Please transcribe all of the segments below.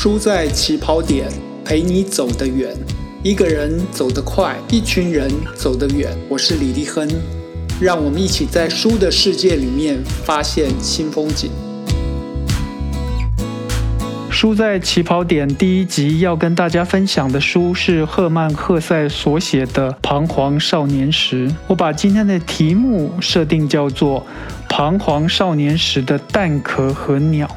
输在起跑点，陪你走得远。一个人走得快，一群人走得远。我是李立亨，让我们一起在书的世界里面发现新风景。书在起跑点第一集要跟大家分享的书是赫曼·赫塞所写的《彷徨少年时》。我把今天的题目设定叫做《彷徨少年时的蛋壳和鸟》。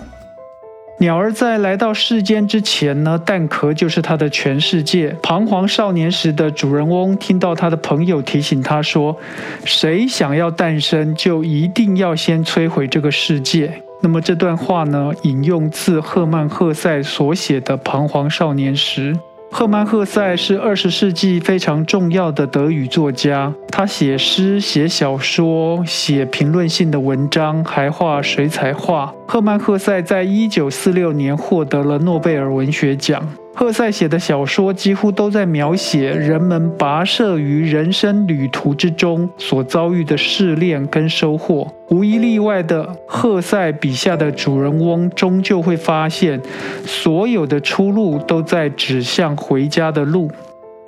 鸟儿在来到世间之前呢，蛋壳就是它的全世界。彷徨少年时的主人翁听到他的朋友提醒他说：“谁想要诞生，就一定要先摧毁这个世界。”那么这段话呢，引用自赫曼·赫塞所写的《彷徨少年时》。赫曼·赫塞是二十世纪非常重要的德语作家，他写诗、写小说、写评论性的文章，还画水彩画。赫曼·赫塞在一九四六年获得了诺贝尔文学奖。赫塞写的小说几乎都在描写人们跋涉于人生旅途之中所遭遇的试炼跟收获。无一例外的，赫塞笔下的主人翁终究会发现，所有的出路都在指向回家的路。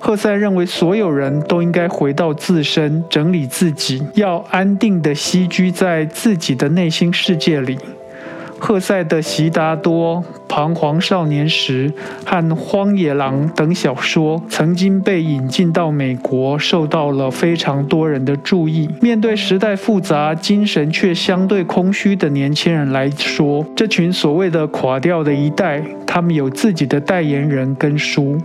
赫塞认为，所有人都应该回到自身，整理自己，要安定的栖居在自己的内心世界里。赫塞的《悉达多》《彷徨少年时》和《荒野狼》等小说曾经被引进到美国，受到了非常多人的注意。面对时代复杂、精神却相对空虚的年轻人来说，这群所谓的垮掉的一代，他们有自己的代言人跟书。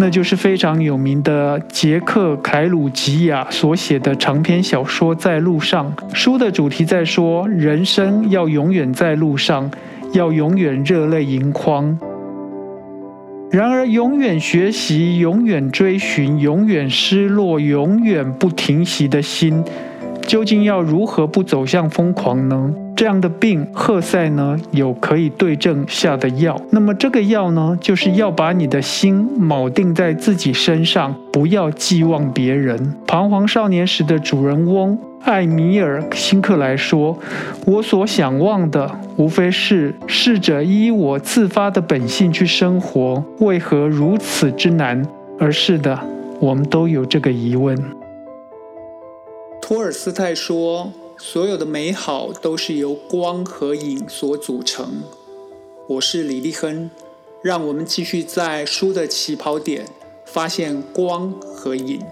那就是非常有名的杰克·凯鲁吉亚所写的长篇小说《在路上》。书的主题在说，人生要永远在路上，要永远热泪盈眶。然而，永远学习、永远追寻、永远失落、永远不停息的心，究竟要如何不走向疯狂呢？这样的病，赫塞呢有可以对症下的药。那么这个药呢，就是要把你的心铆定在自己身上，不要寄望别人。彷徨少年时的主人翁艾米尔·辛克莱说：“我所想望的，无非是试着依我自发的本性去生活。为何如此之难？而是的，我们都有这个疑问。”托尔斯泰说。所有的美好都是由光和影所组成。我是李立亨，让我们继续在书的起跑点发现光和影。